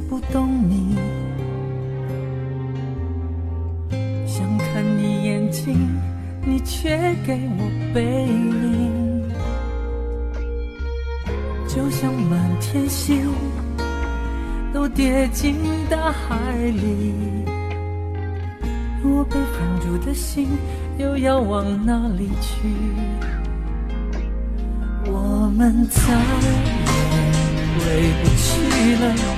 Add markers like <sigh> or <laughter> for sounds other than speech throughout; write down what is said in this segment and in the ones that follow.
不懂你，想看你眼睛，你却给我背影，就像满天星都跌进大海里，我被放逐的心又要往哪里去？我们再也回不去了。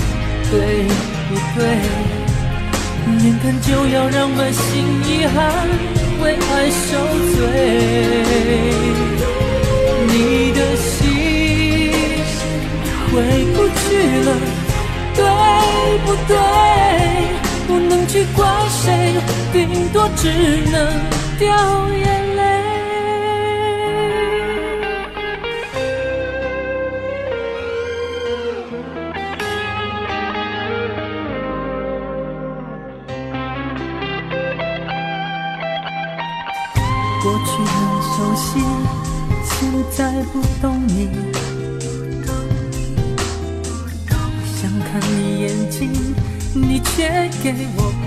对不对？眼看就要让满心遗憾为爱受罪，你的心回不去了，对不对？不能去怪谁，顶多只能掉眼。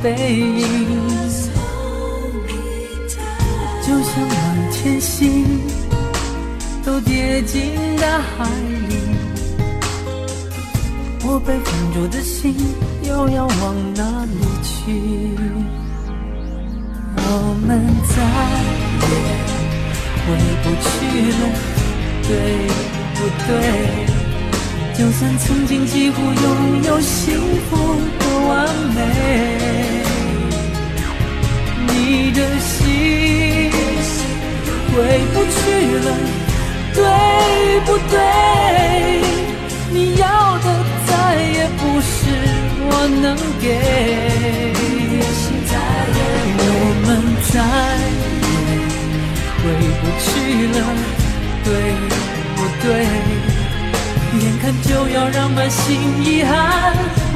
背影，就像满天星都跌进大海里，我被放逐的心又要往哪里去？我们再也回不去了。对不对？就算曾经几乎拥有幸福的完美，的心回不去了，对不对？你要的再也不是我能给，我们再也回不去了。对不对？眼看就要让满心遗憾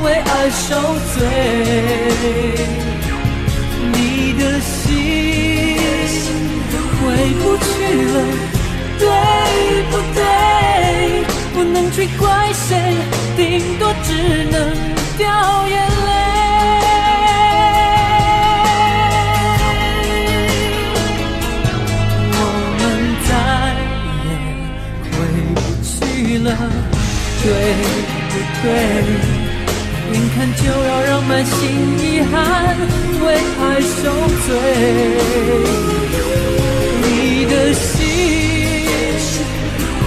为爱受罪，你的心回不去了，对不对？不能去怪谁，顶多只能掉眼泪。我们再也回不去了对不对？看就要让满心遗憾为爱受罪，你的心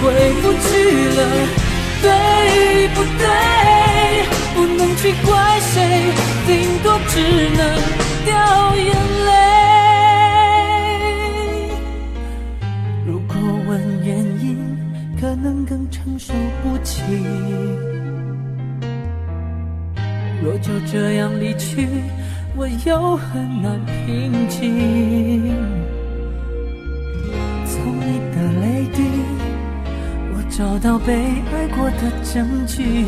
回不去了，对不对？不能去怪谁，顶多只能掉眼泪。如果问原因，可能更承受不起，若就这样离去，我又很难平静。从你的泪滴，我找到被爱过的证据，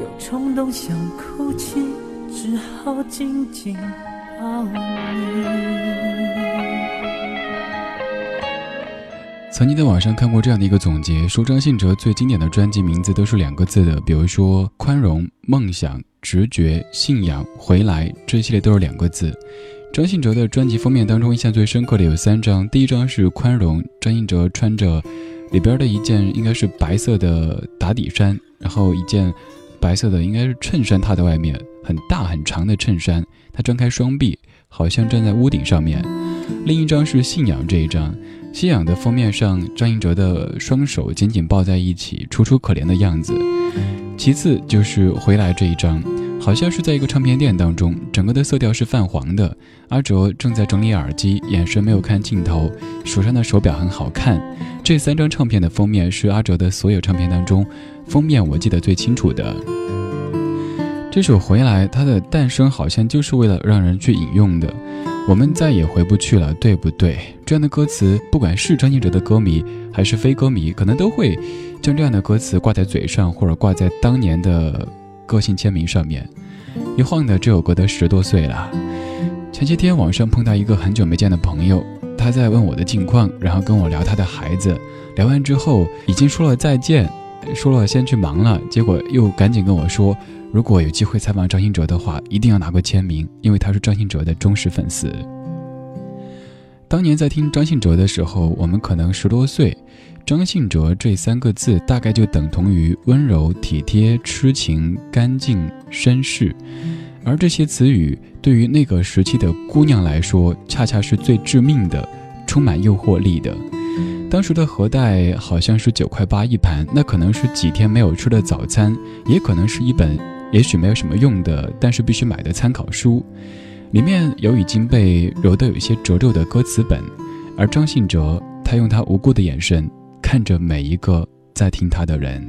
有冲动想哭泣，只好紧紧抱你。曾经在网上看过这样的一个总结，说张信哲最经典的专辑名字都是两个字的，比如说宽容、梦想、直觉、信仰、回来，这系列都是两个字。张信哲的专辑封面当中印象最深刻的有三张，第一张是宽容，张信哲穿着里边的一件应该是白色的打底衫，然后一件白色的应该是衬衫套在外面，很大很长的衬衫。他张开双臂，好像站在屋顶上面。另一张是信仰这一张，信仰的封面上，张信哲的双手紧紧抱在一起，楚楚可怜的样子。其次就是回来这一张。好像是在一个唱片店当中，整个的色调是泛黄的。阿哲正在整理耳机，眼神没有看镜头，手上的手表很好看。这三张唱片的封面是阿哲的所有唱片当中，封面我记得最清楚的。这首《回来》，它的诞生好像就是为了让人去引用的。我们再也回不去了，对不对？这样的歌词，不管是张信哲的歌迷还是非歌迷，可能都会将这样的歌词挂在嘴上，或者挂在当年的。个性签名上面，一晃的这首歌都十多岁了。前些天网上碰到一个很久没见的朋友，他在问我的近况，然后跟我聊他的孩子。聊完之后，已经说了再见，说了先去忙了，结果又赶紧跟我说，如果有机会采访张信哲的话，一定要拿个签名，因为他是张信哲的忠实粉丝。当年在听张信哲的时候，我们可能十多岁。张信哲这三个字大概就等同于温柔、体贴、痴情、干净、绅士，而这些词语对于那个时期的姑娘来说，恰恰是最致命的，充满诱惑力的。当时的盒带好像是九块八一盘，那可能是几天没有吃的早餐，也可能是一本也许没有什么用的，但是必须买的参考书，里面有已经被揉得有些褶皱的歌词本，而张信哲他用他无辜的眼神。看着每一个在听他的人。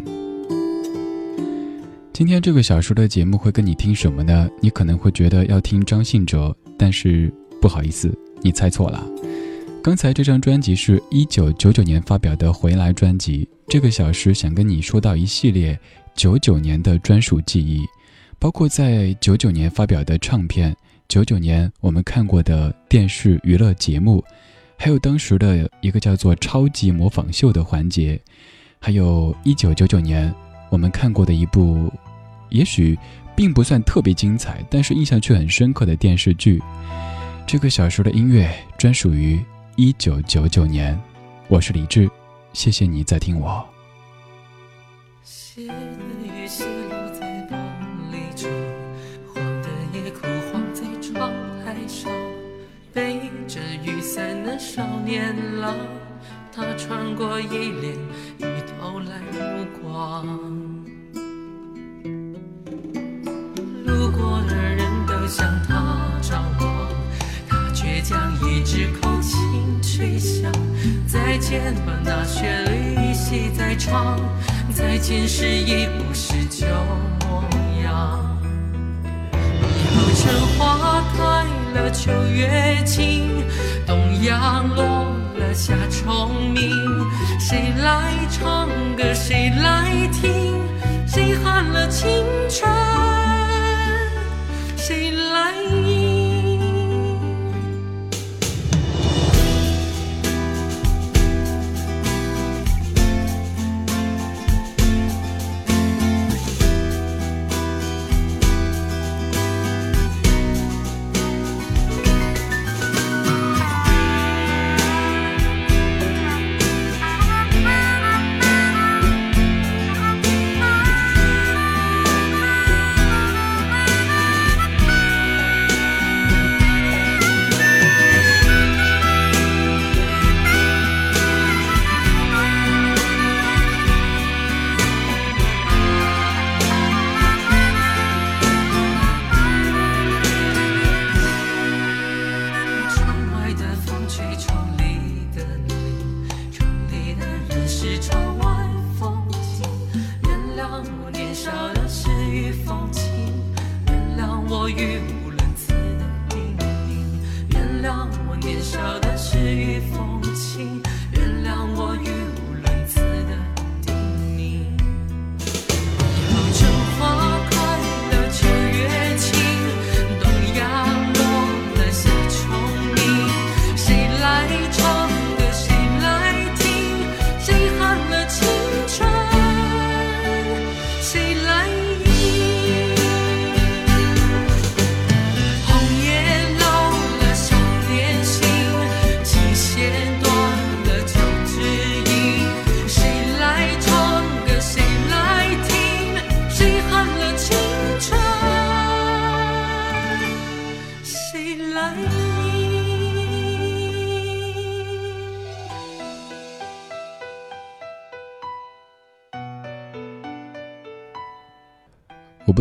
今天这个小说的节目会跟你听什么呢？你可能会觉得要听张信哲，但是不好意思，你猜错了。刚才这张专辑是一九九九年发表的《回来》专辑。这个小时想跟你说到一系列九九年的专属记忆，包括在九九年发表的唱片，九九年我们看过的电视娱乐节目。还有当时的一个叫做“超级模仿秀”的环节，还有一九九九年我们看过的一部，也许并不算特别精彩，但是印象却很深刻的电视剧。这个小时的音乐专属于一九九九年。我是李志，谢谢你在听我。穿过一帘雨，偷来目光。路过的人都向他张望，他却将一支口琴吹响。再见吧，那旋律依稀在唱。再见时已不是旧模样。以后春花开了，秋月清。东阳落了下虫鸣，谁来唱歌？谁来听？谁喊了青春？谁来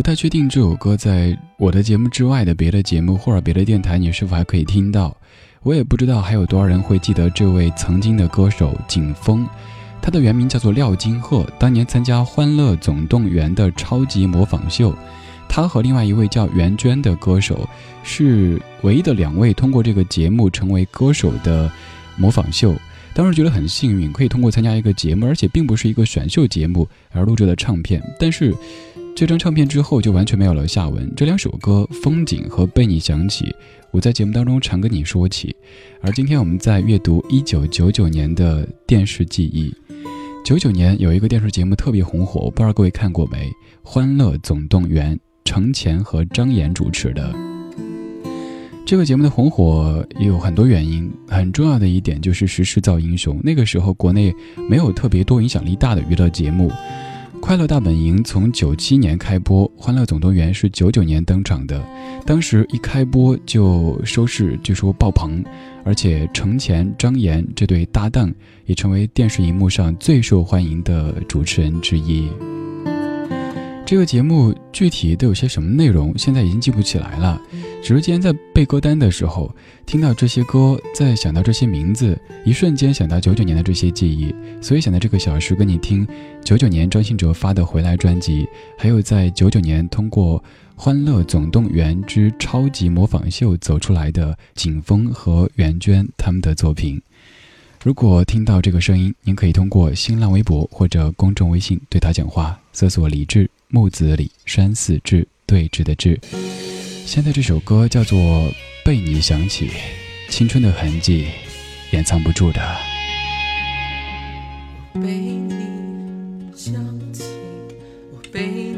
不太确定这首歌在我的节目之外的别的节目或者别的电台，你是否还可以听到？我也不知道还有多少人会记得这位曾经的歌手景峰，他的原名叫做廖金鹤，当年参加《欢乐总动员》的超级模仿秀，他和另外一位叫袁娟的歌手是唯一的两位通过这个节目成为歌手的模仿秀。当时觉得很幸运，可以通过参加一个节目，而且并不是一个选秀节目而录制的唱片。但是，这张唱片之后就完全没有了下文。这两首歌《风景》和《被你想起》，我在节目当中常跟你说起。而今天我们在阅读一九九九年的电视记忆。九九年有一个电视节目特别红火，我不知道各位看过没？《欢乐总动员》，程前和张岩主持的。这个节目的红火也有很多原因，很重要的一点就是时势造英雄。那个时候国内没有特别多影响力大的娱乐节目，《快乐大本营》从九七年开播，《欢乐总动员》是九九年登场的。当时一开播就收视据说爆棚，而且程前、张岩这对搭档也成为电视荧幕上最受欢迎的主持人之一。这个节目具体都有些什么内容，现在已经记不起来了。只是今天在背歌单的时候，听到这些歌，再想到这些名字，一瞬间想到九九年的这些记忆，所以想在这个小时跟你听九九年张信哲发的《回来》专辑，还有在九九年通过《欢乐总动员之超级模仿秀》走出来的景峰和袁娟他们的作品。如果听到这个声音，您可以通过新浪微博或者公众微信对他讲话，搜索李志。木子李山寺志对峙的志，现在这首歌叫做《被你想起》，青春的痕迹，掩藏不住的。被你想起，我被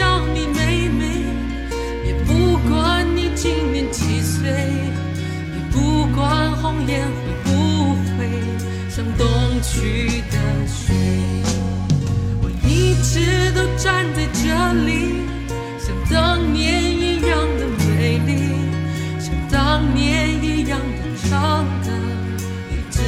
叫你妹妹，也不管你今年几岁，也不管红颜会不会像东去的水。我一直都站在这里，像当年一样的。美丽，像当年一样的唱的，一直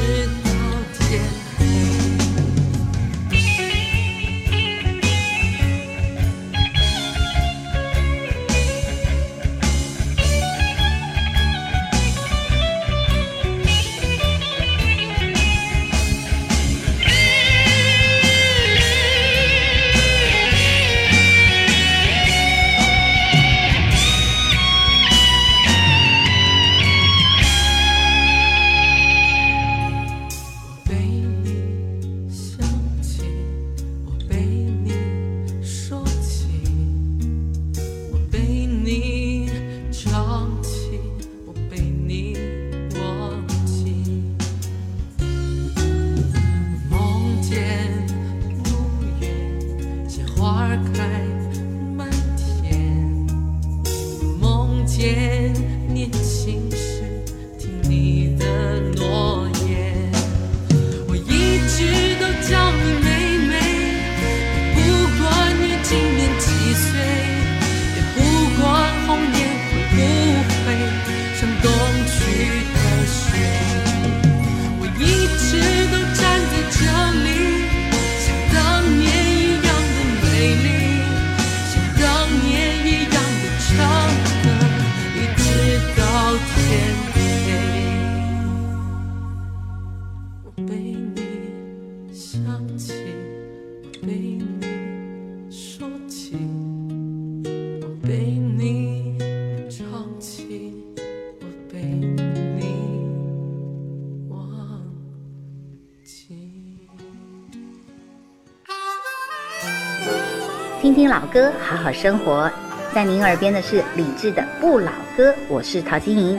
听听老歌，好好生活。在您耳边的是李志的《不老歌》，我是陶晶莹。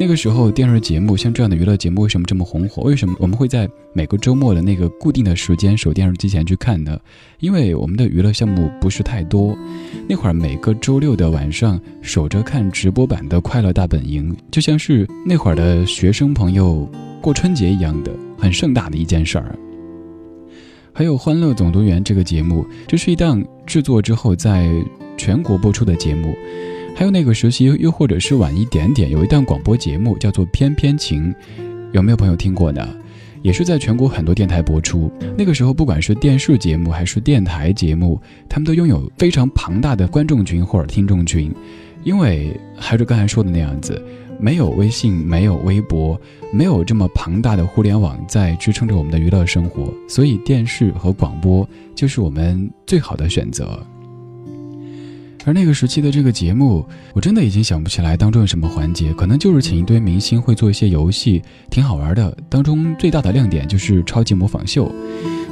那个时候电视节目像这样的娱乐节目为什么这么红火？为什么我们会在每个周末的那个固定的时间守电视机前去看呢？因为我们的娱乐项目不是太多。那会儿每个周六的晚上守着看直播版的《快乐大本营》，就像是那会儿的学生朋友过春节一样的很盛大的一件事儿。还有《欢乐总动员》这个节目，这是一档制作之后在全国播出的节目。还有那个时期，又或者是晚一点点，有一档广播节目叫做《翩翩情》，有没有朋友听过呢？也是在全国很多电台播出。那个时候，不管是电视节目还是电台节目，他们都拥有非常庞大的观众群或者听众群。因为还是刚才说的那样子，没有微信，没有微博，没有这么庞大的互联网在支撑着我们的娱乐生活，所以电视和广播就是我们最好的选择。而那个时期的这个节目，我真的已经想不起来当中有什么环节，可能就是请一堆明星会做一些游戏，挺好玩的。当中最大的亮点就是超级模仿秀。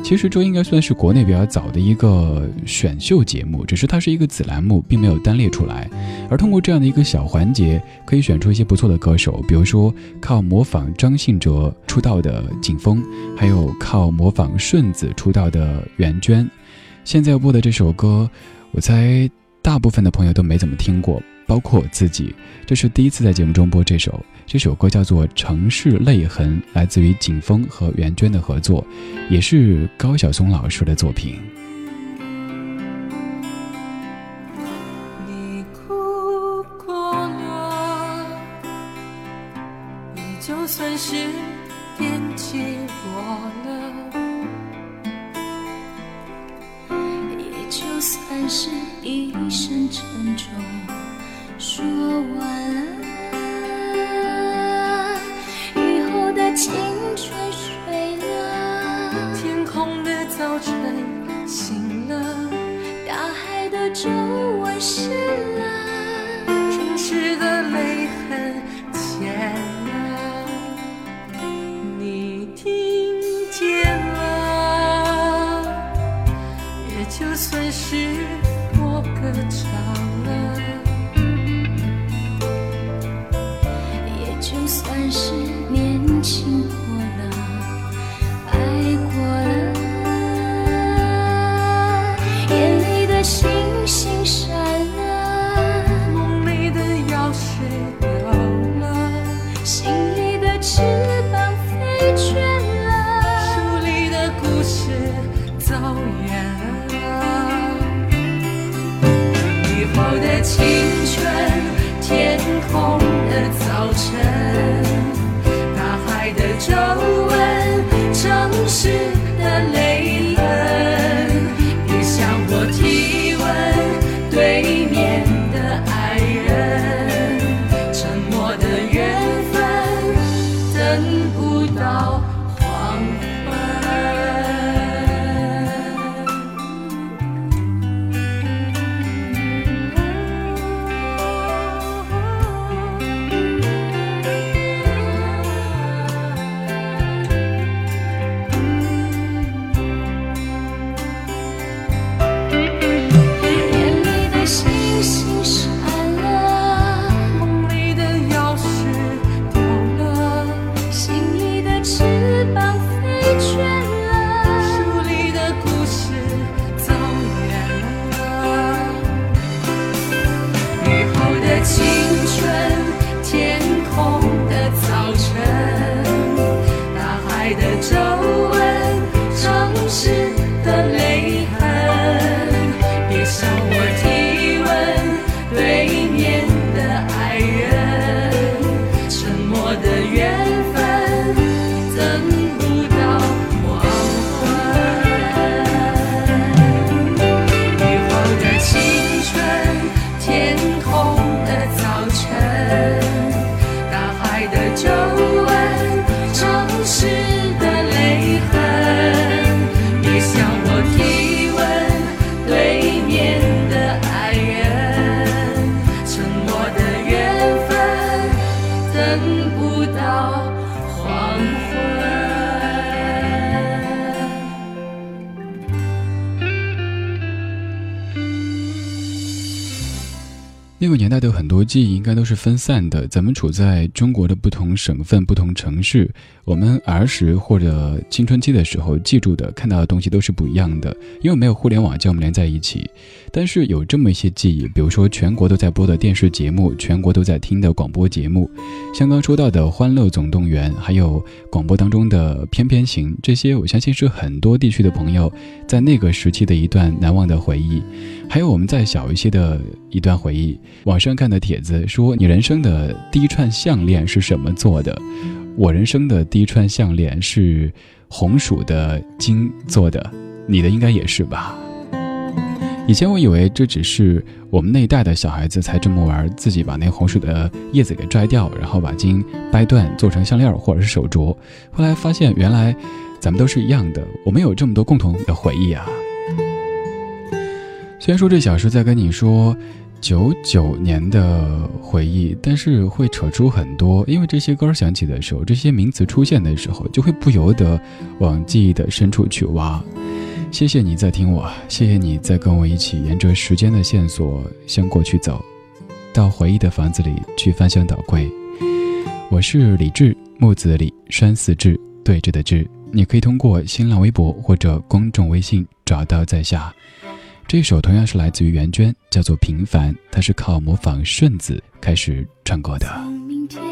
其实这应该算是国内比较早的一个选秀节目，只是它是一个子栏目，并没有单列出来。而通过这样的一个小环节，可以选出一些不错的歌手，比如说靠模仿张信哲出道的景峰，还有靠模仿顺子出道的袁娟。现在要播的这首歌，我猜。大部分的朋友都没怎么听过，包括我自己。这是第一次在节目中播这首，这首歌叫做《城市泪痕》，来自于景峰和袁娟的合作，也是高晓松老师的作品。海等不到黄昏。那个年代的很多记忆应该都是分散的。咱们处在中国的不同省份、不同城市，我们儿时或者青春期的时候记住的、看到的东西都是不一样的。因为没有互联网将我们连在一起，但是有这么一些记忆，比如说全国都在播的电视节目，全国都在听的广播节目，像刚说到的《欢乐总动员》，还有广播当中的《翩翩行》，这些我相信是很多地区的朋友在那个时期的一段难忘的回忆。还有我们再小一些的一段回忆，网上看的帖子说你人生的第一串项链是什么做的？我人生的第一串项链是红薯的茎做的，你的应该也是吧？以前我以为这只是我们那一代的小孩子才这么玩，自己把那红薯的叶子给摘掉，然后把筋掰断做成项链或者是手镯。后来发现原来咱们都是一样的，我们有这么多共同的回忆啊。虽然说这小时在跟你说九九年的回忆，但是会扯出很多，因为这些歌响起的时候，这些名词出现的时候，就会不由得往记忆的深处去挖。谢谢你在听我，谢谢你在跟我一起沿着时间的线索向过去走，到回忆的房子里去翻箱倒柜。我是李志，木子李，山寺志，对着的志。你可以通过新浪微博或者公众微信找到在下。这首同样是来自于袁娟，叫做《平凡》，它是靠模仿顺子开始唱过的。从明天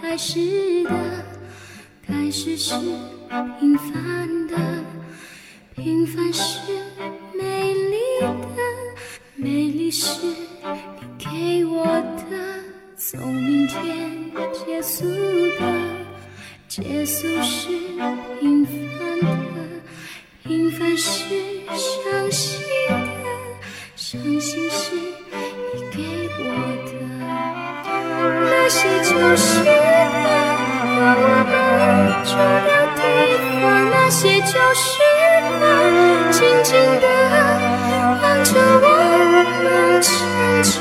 开始的，开始是平凡的，平凡是美丽的，美丽是你给我的。从明天结束的，结束是平凡的，平凡是伤心的，伤心是你给我的。那些旧时光，把我们照亮对方；那些旧时光，静静的望着我们成长。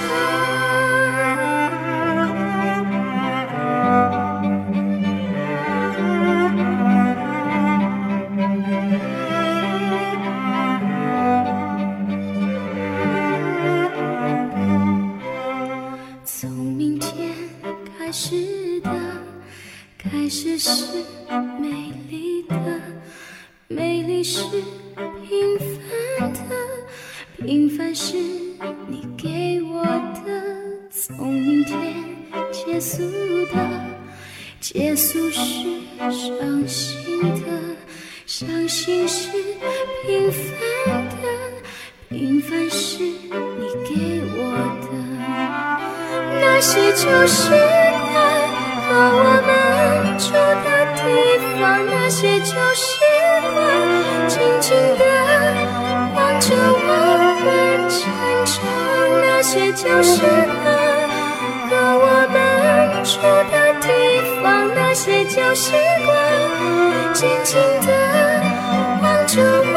开始是美丽的，美丽是平凡的，平凡是你给我的。从明天结束的，结束是伤心的，伤心是平凡的，平凡是你给我的。那些就是爱和我们。旧时光，和我们住的地方，那些旧时光，静静的望着我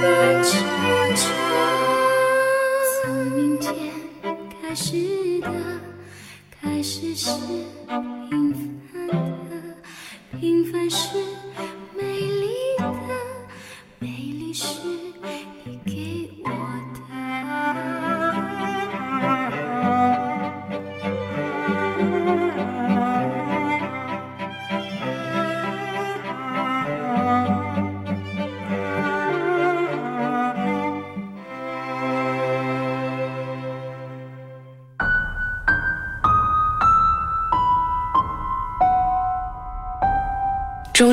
们成长。从明天开始的开始是。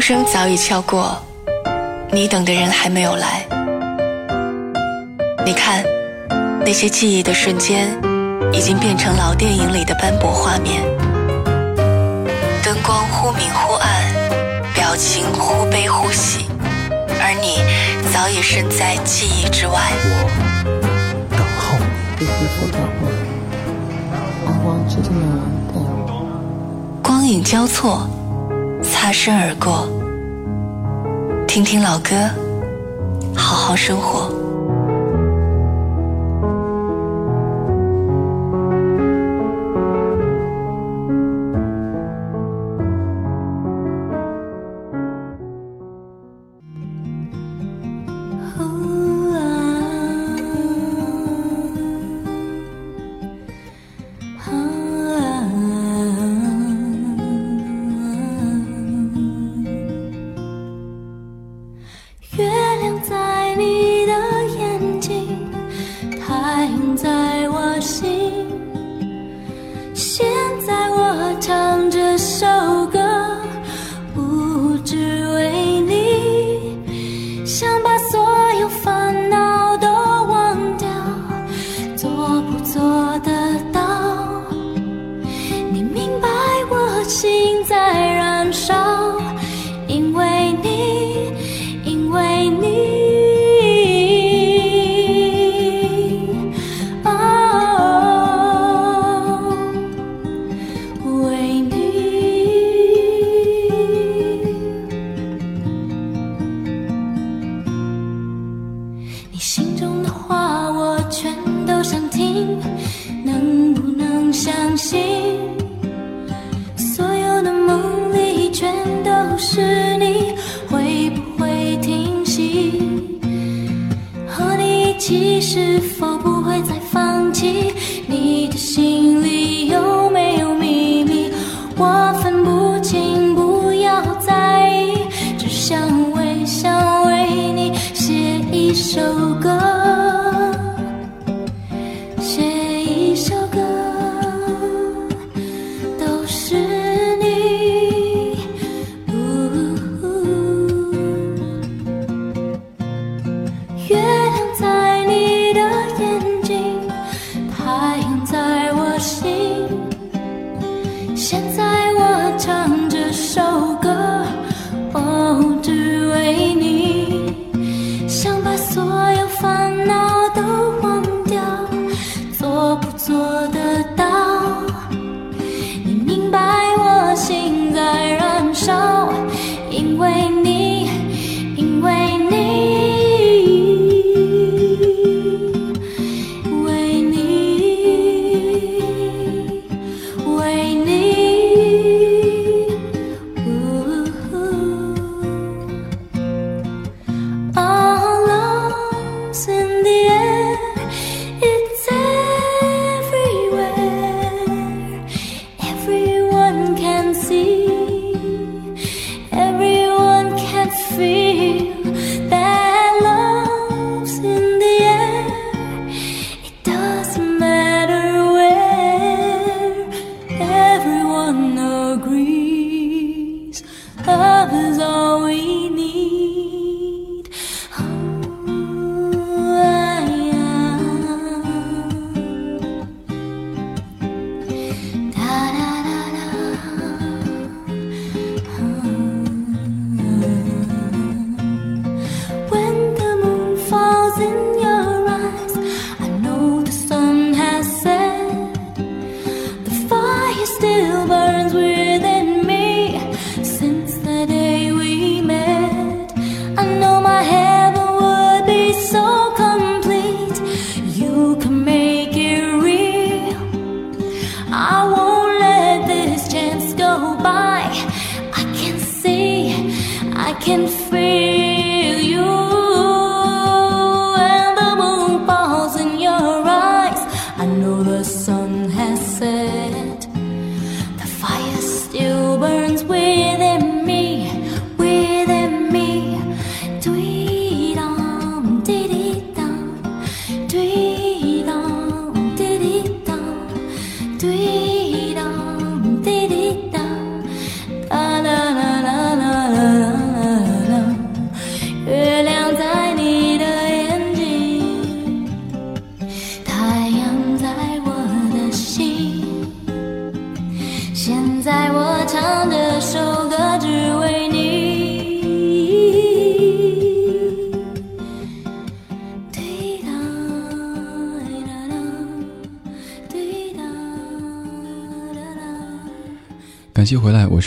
声早已敲过，你等的人还没有来。你看，那些记忆的瞬间，已经变成老电影里的斑驳画面。灯光忽明忽暗，表情忽悲忽喜，而你早已身在记忆之外。我等候你。光影交错。擦身而过，听听老歌，好好生活。首歌。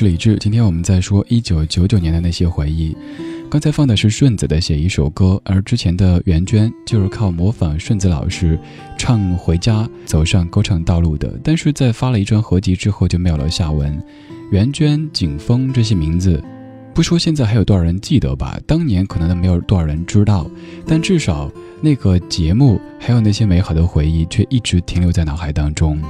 是李志。今天我们在说一九九九年的那些回忆。刚才放的是顺子的《写一首歌》，而之前的袁娟就是靠模仿顺子老师唱《回家》走上歌唱道路的。但是在发了一张合集之后就没有了下文。袁娟、景峰这些名字，不说现在还有多少人记得吧，当年可能都没有多少人知道。但至少那个节目还有那些美好的回忆，却一直停留在脑海当中。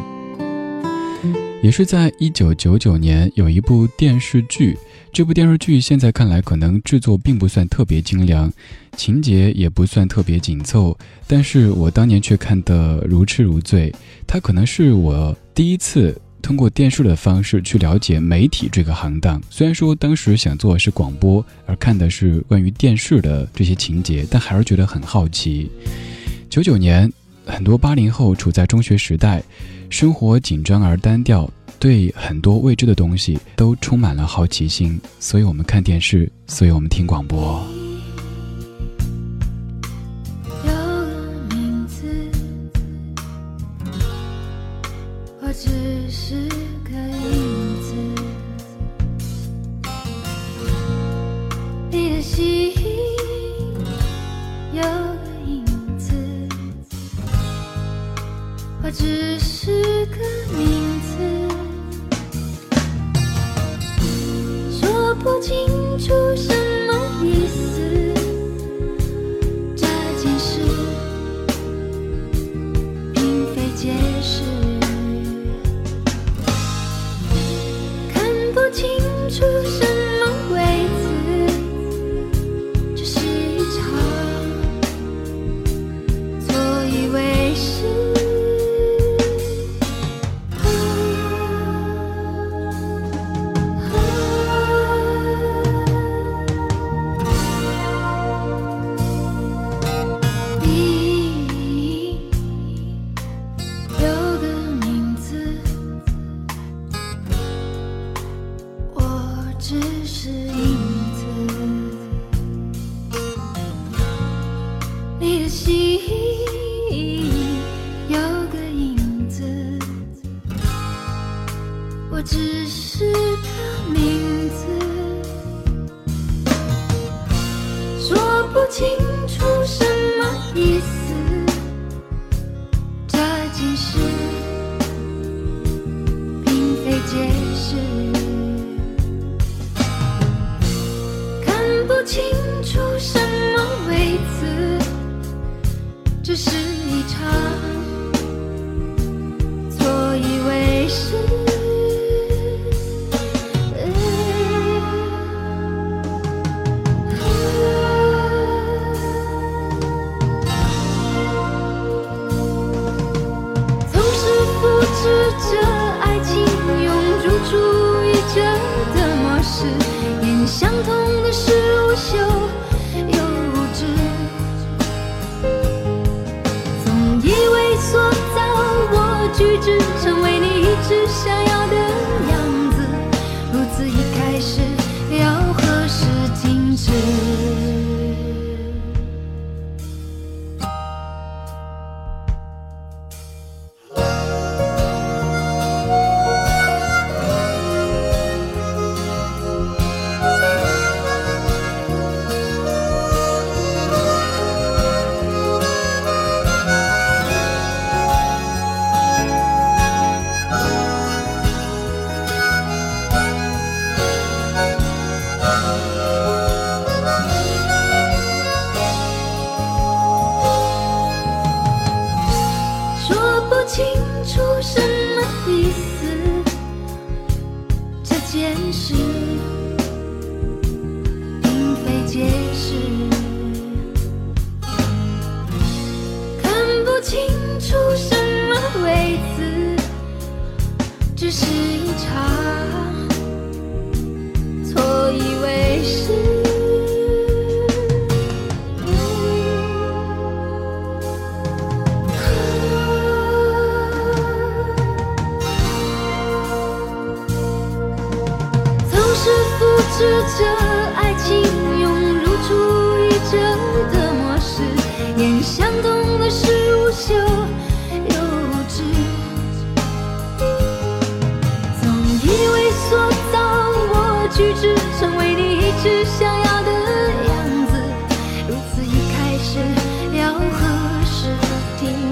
也是在一九九九年，有一部电视剧。这部电视剧现在看来，可能制作并不算特别精良，情节也不算特别紧凑，但是我当年却看得如痴如醉。它可能是我第一次通过电视的方式去了解媒体这个行当。虽然说当时想做的是广播，而看的是关于电视的这些情节，但还是觉得很好奇。九九年，很多八零后处在中学时代。生活紧张而单调，对很多未知的东西都充满了好奇心，所以我们看电视，所以我们听广播。只。是个名字，说不清楚什么意思。这件事并非解释，看不清楚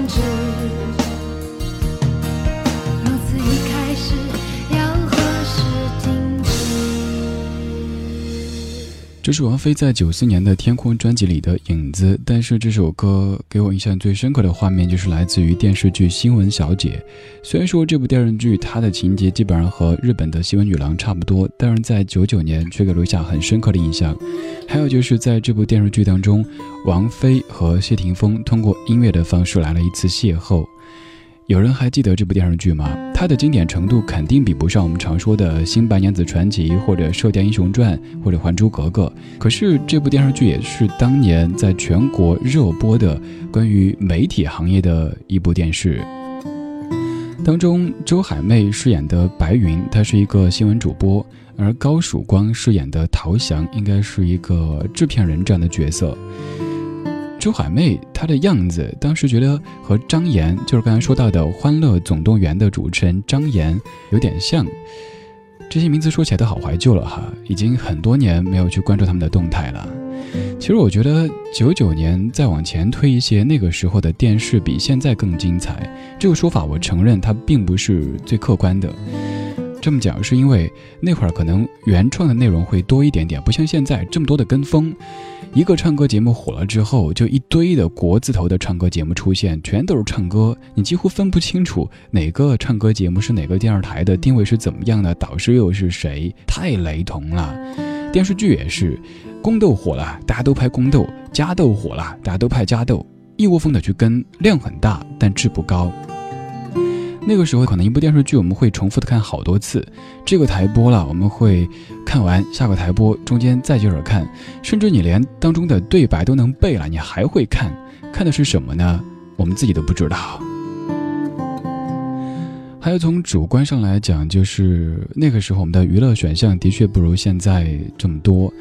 停这是王菲在九四年的《天空》专辑里的《影子》，但是这首歌给我印象最深刻的画面就是来自于电视剧《新闻小姐》。虽然说这部电视剧它的情节基本上和日本的新闻女郎差不多，但是在九九年却给留下很深刻的印象。还有就是在这部电视剧当中，王菲和谢霆锋通过音乐的方式来了一次邂逅。有人还记得这部电视剧吗？它的经典程度肯定比不上我们常说的《新白娘子传奇》或者《射雕英雄传》或者《还珠格格》。可是这部电视剧也是当年在全国热播的关于媒体行业的一部电视。当中，周海媚饰演的白云，她是一个新闻主播，而高曙光饰演的陶翔应该是一个制片人这样的角色。周海媚她的样子，当时觉得和张岩，就是刚才说到的《欢乐总动员》的主持人张岩有点像。这些名字说起来都好怀旧了哈，已经很多年没有去关注他们的动态了。其实我觉得九九年再往前推一些，那个时候的电视比现在更精彩。这个说法我承认它并不是最客观的。这么讲是因为那会儿可能原创的内容会多一点点，不像现在这么多的跟风。一个唱歌节目火了之后，就一堆的国字头的唱歌节目出现，全都是唱歌，你几乎分不清楚哪个唱歌节目是哪个电视台的，定位是怎么样的，导师又是谁，太雷同了。电视剧也是，宫斗火了，大家都拍宫斗；家斗火了，大家都拍家斗，一窝蜂的去跟，量很大，但质不高。那个时候，可能一部电视剧我们会重复的看好多次，这个台播了，我们会看完，下个台播，中间再接着看，甚至你连当中的对白都能背了，你还会看，看的是什么呢？我们自己都不知道。还有从主观上来讲，就是那个时候我们的娱乐选项的确不如现在这么多。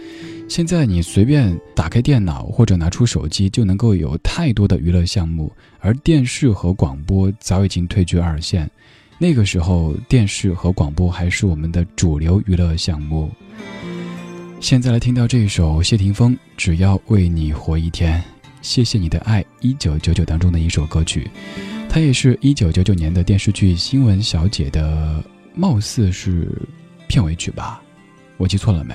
现在你随便打开电脑或者拿出手机，就能够有太多的娱乐项目，而电视和广播早已经退居二线。那个时候电视和广播还是我们的主流娱乐项目。现在来听到这一首谢霆锋《只要为你活一天》，谢谢你的爱，一九九九当中的一首歌曲，它也是一九九九年的电视剧《新闻小姐》的，貌似是片尾曲吧？我记错了没？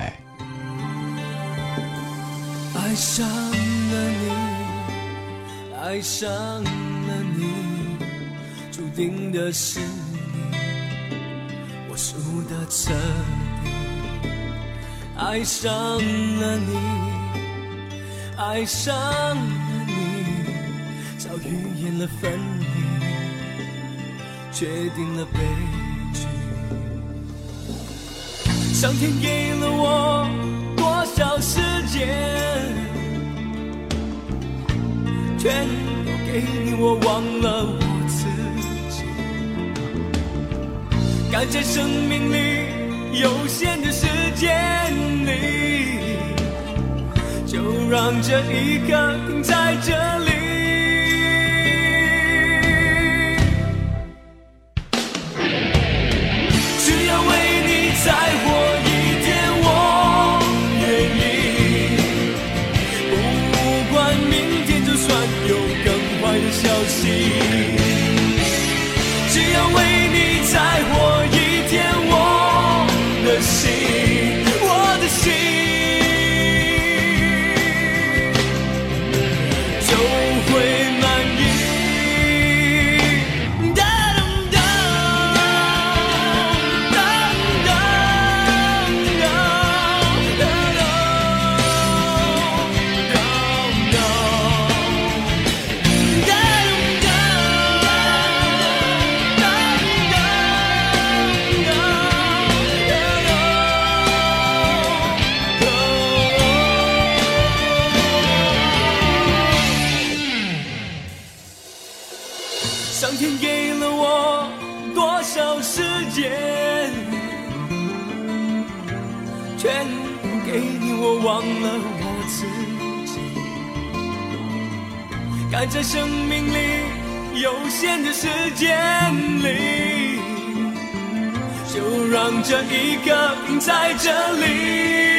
爱上了你，爱上了你，注定的是你，我输的彻底。爱上了你，爱上了你，早预言了分离，决定了悲剧。上天给了我多少时间？全都给你，我忘了我自己。感谢生命里有限的时间里，就让这一刻停在这里。在生命里有限的时间里，就让这一刻停在这里。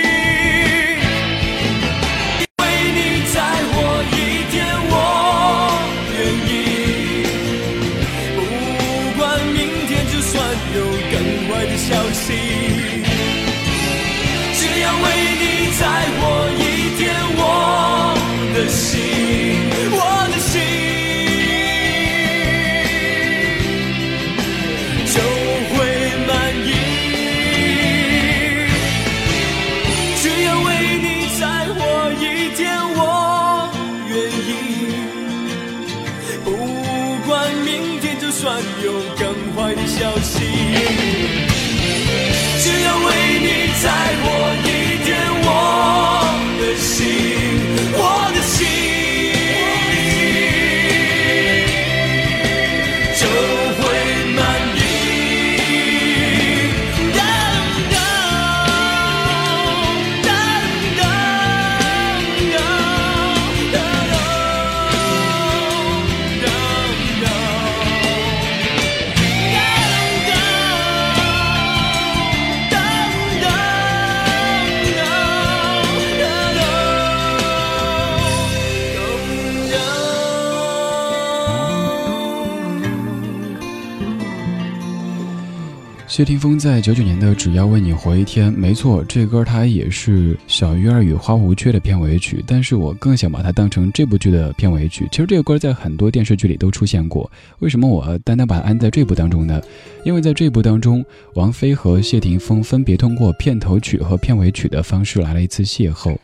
谢霆锋在九九年的《只要为你活一天》，没错，这歌它也是《小鱼儿与花无缺》的片尾曲，但是我更想把它当成这部剧的片尾曲。其实这个歌在很多电视剧里都出现过，为什么我单单把它安在这部当中呢？因为在这部当中，王菲和谢霆锋分别通过片头曲和片尾曲的方式来了一次邂逅。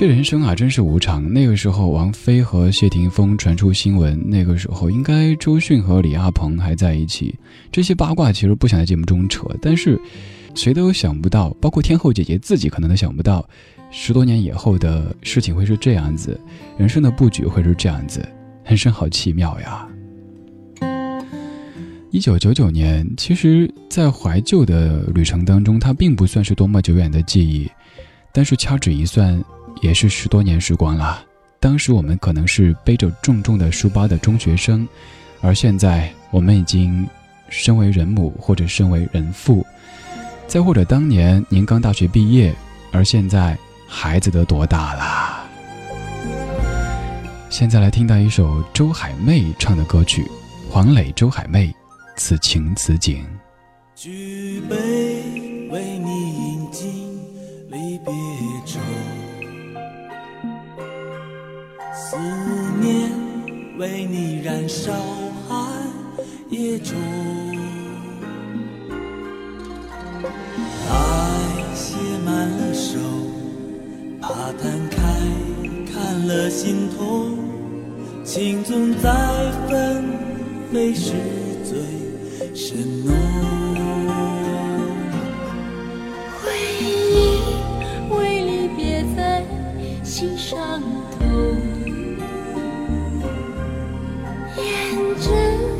这人生啊，真是无常。那个时候，王菲和谢霆锋传出新闻，那个时候应该周迅和李亚鹏还在一起。这些八卦其实不想在节目中扯，但是谁都想不到，包括天后姐姐自己可能都想不到，十多年以后的事情会是这样子，人生的布局会是这样子，人生好奇妙呀。一九九九年，其实，在怀旧的旅程当中，它并不算是多么久远的记忆，但是掐指一算，也是十多年时光了。当时我们可能是背着重重的书包的中学生，而现在我们已经身为人母或者身为人父，再或者当年您刚大学毕业，而现在孩子都多大了？现在来听到一首周海媚唱的歌曲，黄磊、周海媚，《此情此景》。举杯思念为你燃烧寒夜中。爱写满了手，怕摊开看了心痛。情总在纷飞时最深浓。回忆为你别在心上胭脂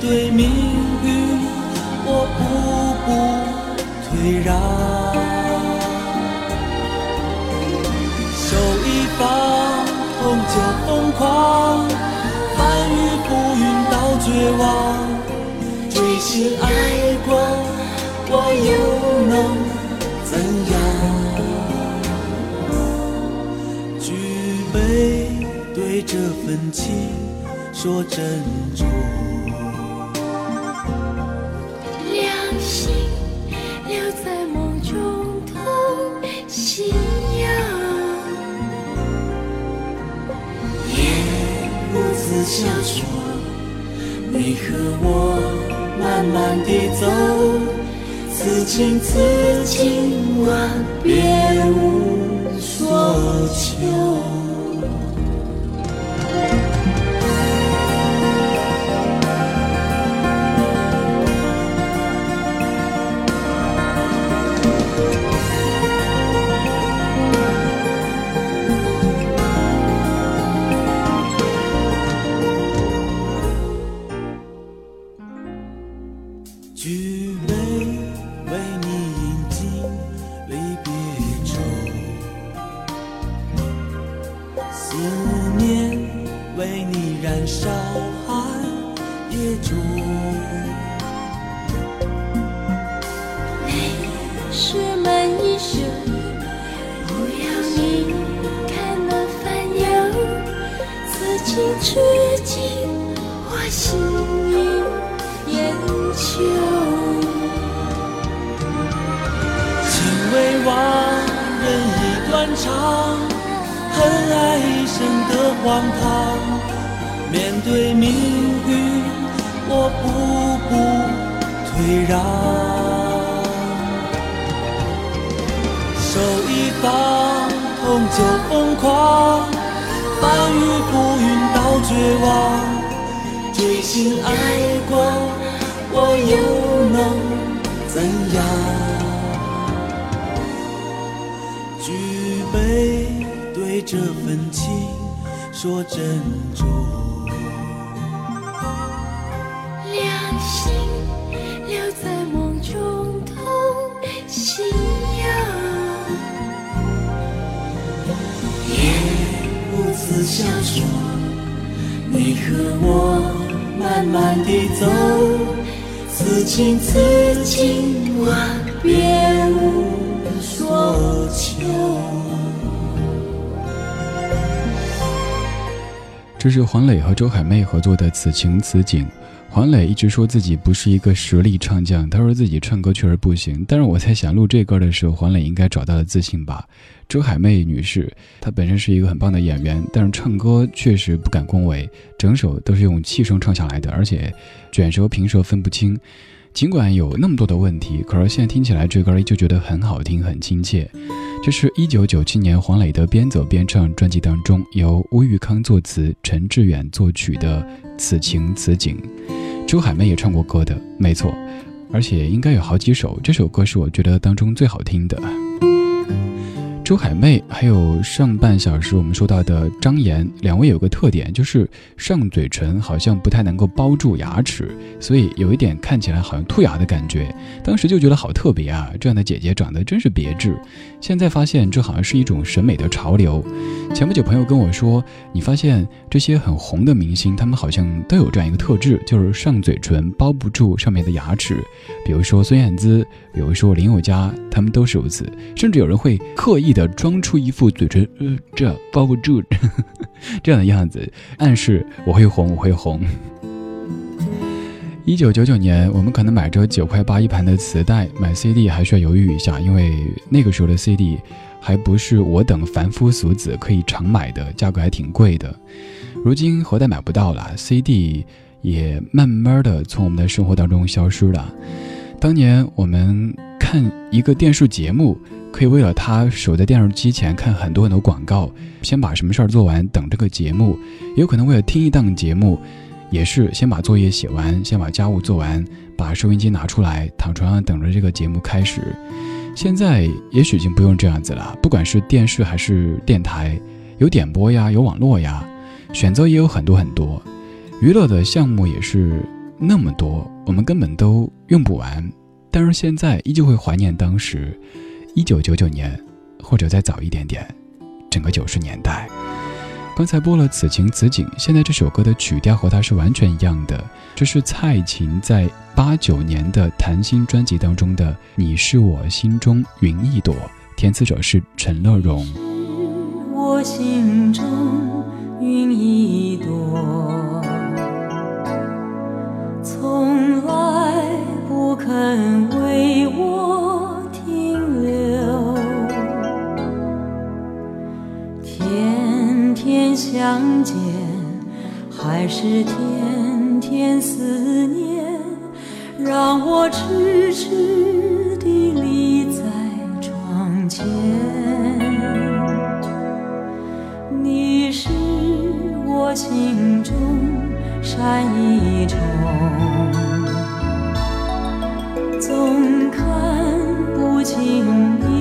对命运，我步步退让。手一放，痛就疯狂，翻云覆云到绝望。追心爱过，我又能怎样？举杯对这份情说珍重。如此小说，你和我慢慢地走，此情此景，万别无所求。情此景，万别无所求。这是黄磊和周海媚合作的《此情此景》。黄磊一直说自己不是一个实力唱将，他说自己唱歌确实不行。但是我在想录这歌的时候，黄磊应该找到了自信吧。周海媚女士，她本身是一个很棒的演员，但是唱歌确实不敢恭维，整首都是用气声唱下来的，而且卷舌平舌分不清。尽管有那么多的问题，可是现在听起来这歌依旧觉得很好听，很亲切。这是一九九七年黄磊的边走边唱专辑当中，由吴玉康作词、陈志远作曲的《此情此景》。周海媚也唱过歌的，没错，而且应该有好几首。这首歌是我觉得当中最好听的。周海媚还有上半小时我们说到的张岩，两位有个特点，就是上嘴唇好像不太能够包住牙齿，所以有一点看起来好像兔牙的感觉。当时就觉得好特别啊，这样的姐姐长得真是别致。现在发现这好像是一种审美的潮流。前不久朋友跟我说，你发现这些很红的明星，他们好像都有这样一个特质，就是上嘴唇包不住上面的牙齿。比如说孙燕姿，比如说林宥嘉，他们都是如此。甚至有人会刻意的。装出一副嘴唇呃这包不住 <laughs> 这样的样子，暗示我会红，我会红。一九九九年，我们可能买着九块八一盘的磁带，买 CD 还需要犹豫一下，因为那个时候的 CD 还不是我等凡夫俗子可以常买的，价格还挺贵的。如今盒带买不到了，CD 也慢慢的从我们的生活当中消失了。当年我们看一个电视节目。可以为了他守在电视机前看很多很多广告，先把什么事儿做完，等这个节目；也有可能为了听一档节目，也是先把作业写完，先把家务做完，把收音机拿出来，躺床上等着这个节目开始。现在也许已经不用这样子了，不管是电视还是电台，有点播呀，有网络呀，选择也有很多很多，娱乐的项目也是那么多，我们根本都用不完。但是现在依旧会怀念当时。一九九九年，或者再早一点点，整个九十年代。刚才播了《此情此景》，现在这首歌的曲调和它是完全一样的。这是蔡琴在八九年的《谈心》专辑当中的《你是我心中云一朵》，填词者是陈乐融。我心中云一朵，从来不肯相见，还是天天思念，让我痴痴地立在窗前。你是我心中山一重，总看不清你